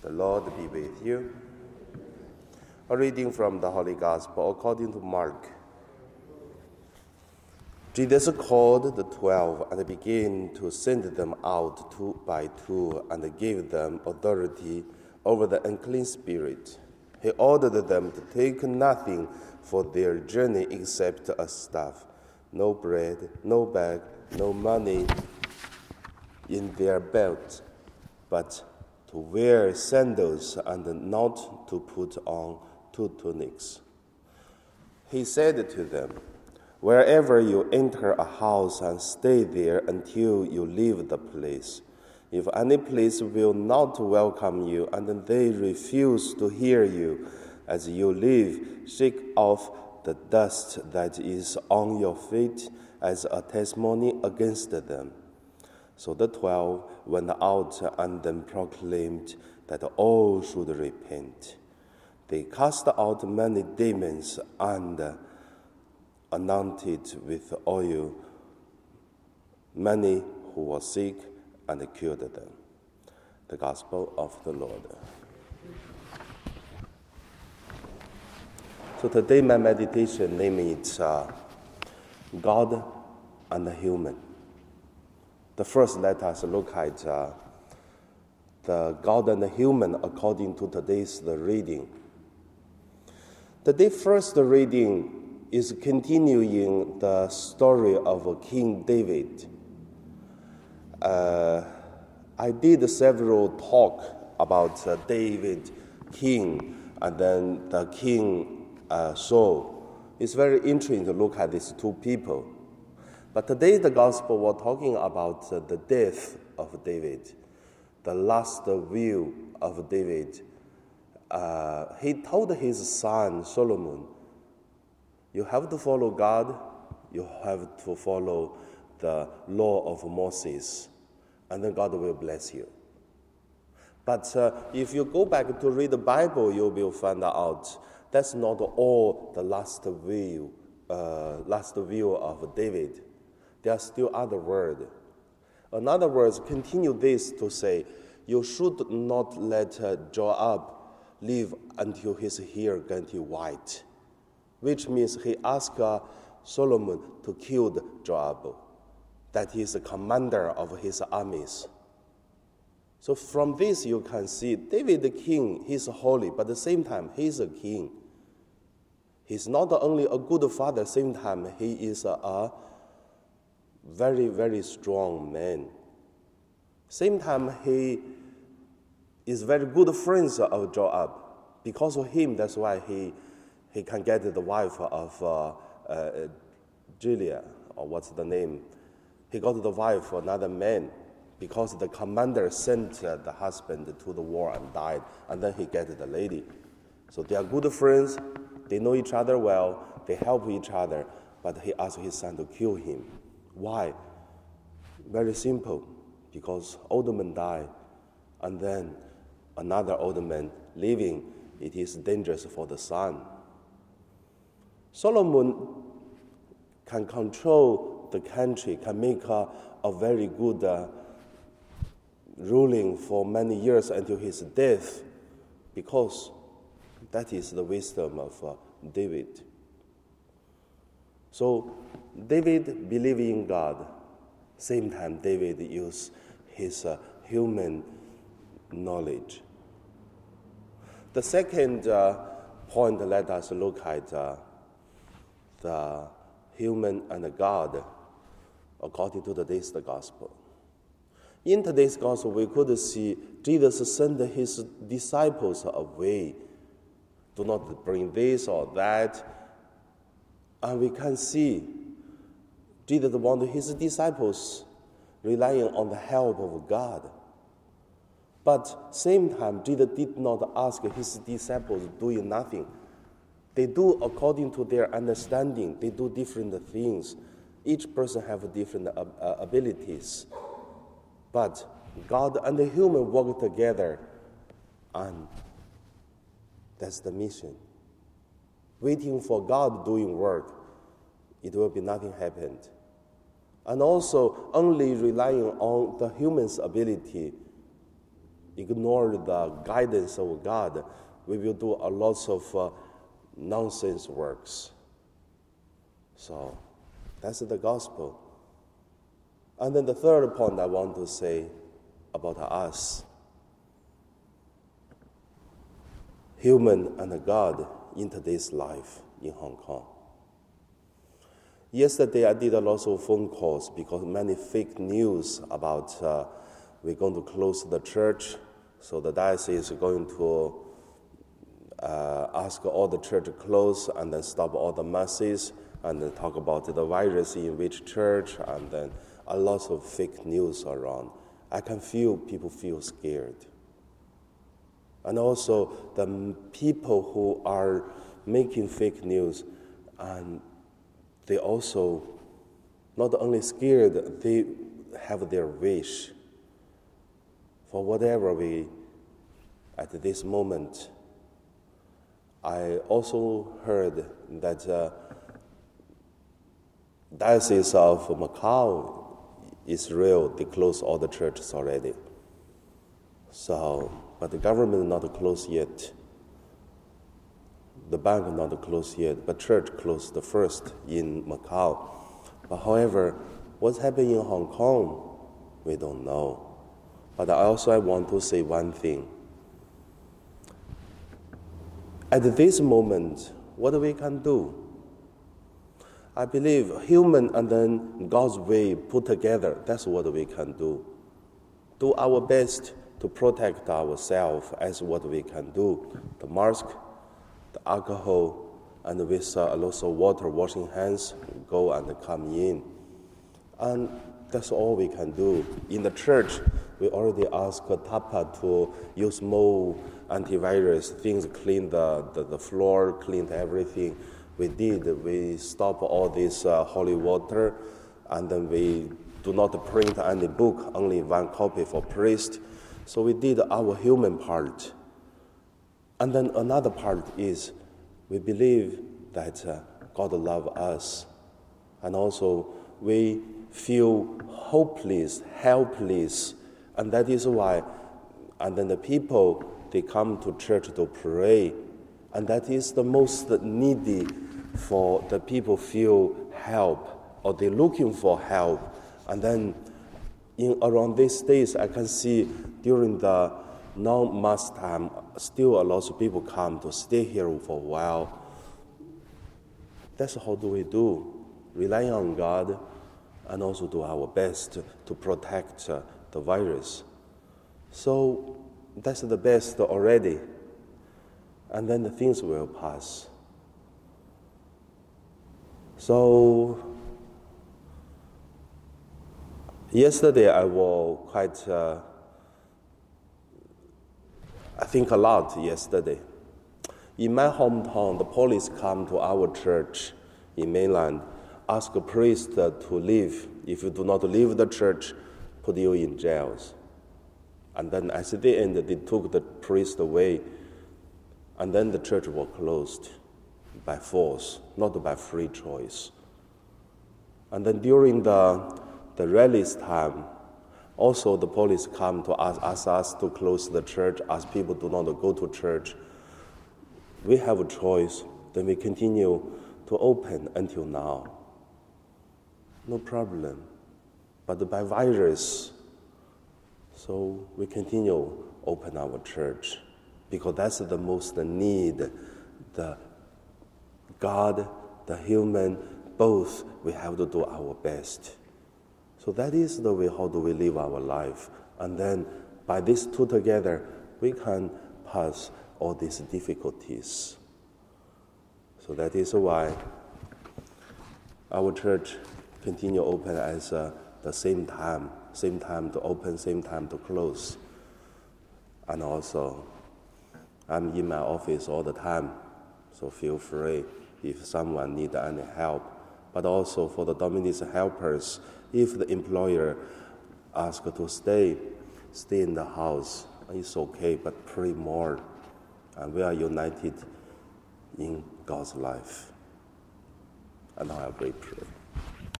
The Lord be with you. A reading from the Holy Gospel according to Mark. Jesus called the twelve and began to send them out two by two and gave them authority over the unclean spirit. He ordered them to take nothing for their journey except a staff, no bread, no bag, no money in their belt, but to wear sandals and not to put on two tunics. He said to them, Wherever you enter a house and stay there until you leave the place. If any place will not welcome you and they refuse to hear you as you leave, shake off the dust that is on your feet as a testimony against them. So the twelve went out and then proclaimed that all should repent. They cast out many demons and anointed with oil many who were sick and cured them. The Gospel of the Lord. So today my meditation name is uh, God and the human. The first let us look at uh, the God and the human according to today's the reading. The first reading is continuing the story of King David. Uh, I did several talk about uh, David, king, and then the king uh, Saul. It's very interesting to look at these two people. But today, the gospel, we're talking about uh, the death of David, the last will of David. Uh, he told his son Solomon, You have to follow God, you have to follow the law of Moses, and then God will bless you. But uh, if you go back to read the Bible, you will find out that's not all the last will, uh, last will of David. There are still other words. In other words, continue this to say, you should not let Joab live until his hair get white, which means he asked Solomon to kill Joab, that is the commander of his armies. So from this you can see David the king, he's holy, but at the same time he's a king. He's not only a good father, same time he is a, a very, very strong man. Same time, he is very good friends of Joab. Because of him, that's why he, he can get the wife of uh, uh, Julia, or what's the name? He got the wife for another man because the commander sent uh, the husband to the war and died, and then he get the lady. So they are good friends. They know each other well. They help each other. But he asked his son to kill him. Why? Very simple, because old man die, and then another old man living, it is dangerous for the son. Solomon can control the country, can make a, a very good uh, ruling for many years until his death, because that is the wisdom of uh, David. So David believed in God. Same time, David used his uh, human knowledge. The second uh, point, let us look at uh, the human and God according to today's gospel. In today's gospel, we could see Jesus sent his disciples away. Do not bring this or that and we can see Jesus wanted his disciples relying on the help of God. But same time, Jesus did not ask his disciples doing nothing. They do according to their understanding. They do different things. Each person have different uh, abilities. But God and the human work together, and that's the mission waiting for God doing work, it will be nothing happened. And also, only relying on the human's ability, ignore the guidance of God, we will do a lot of uh, nonsense works. So that's the gospel. And then the third point I want to say about us human and God in today's life in Hong Kong. Yesterday, I did a lot of phone calls because many fake news about uh, we're going to close the church, so the diocese is going to uh, ask all the church to close and then stop all the masses and then talk about the virus in which church and then a lot of fake news around. I can feel people feel scared. And also the people who are making fake news and they also not only scared, they have their wish for whatever we at this moment. I also heard that uh, Diocese of Macau, Israel, they closed all the churches already. So but the government not closed yet. The bank not closed yet, but church closed the first in Macau. But however, what's happening in Hong Kong, we don't know. But I also I want to say one thing. At this moment, what we can do? I believe human and then God's way put together, that's what we can do. Do our best to protect ourselves as what we can do. The mask, the alcohol, and with uh, lots of water, washing hands, go and come in. And that's all we can do. In the church, we already asked TAPA to use more antivirus, things clean the, the, the floor, clean everything. We did. We stopped all this uh, holy water, and then we do not print any book, only one copy for priest so we did our human part. And then another part is we believe that uh, God loves us. And also we feel hopeless, helpless. And that is why, and then the people, they come to church to pray. And that is the most needy for the people feel help or they're looking for help. And then in around these days, I can see during the non-mass time, still a lot of people come to stay here for a while. That's how do we do, relying on God, and also do our best to protect uh, the virus. So that's the best already, and then the things will pass. So Yesterday, I was quite, uh, I think a lot yesterday. In my hometown, the police come to our church in mainland, ask a priest to leave. If you do not leave the church, put you in jails. And then at the end, they took the priest away. And then the church was closed by force, not by free choice. And then during the the rallies time, also the police come to ask, ask us to close the church as people do not go to church. We have a choice, then we continue to open until now. No problem. But by virus, so we continue open our church because that's the most need. The God, the human, both we have to do our best. So that is the way how do we live our life. And then by these two together, we can pass all these difficulties. So that is why our church continue open as uh, the same time, same time to open, same time to close. And also, I'm in my office all the time, so feel free if someone need any help. But also for the Dominican helpers, if the employer asks to stay, stay in the house. It's okay, but pray more. And we are united in God's life. And now I pray.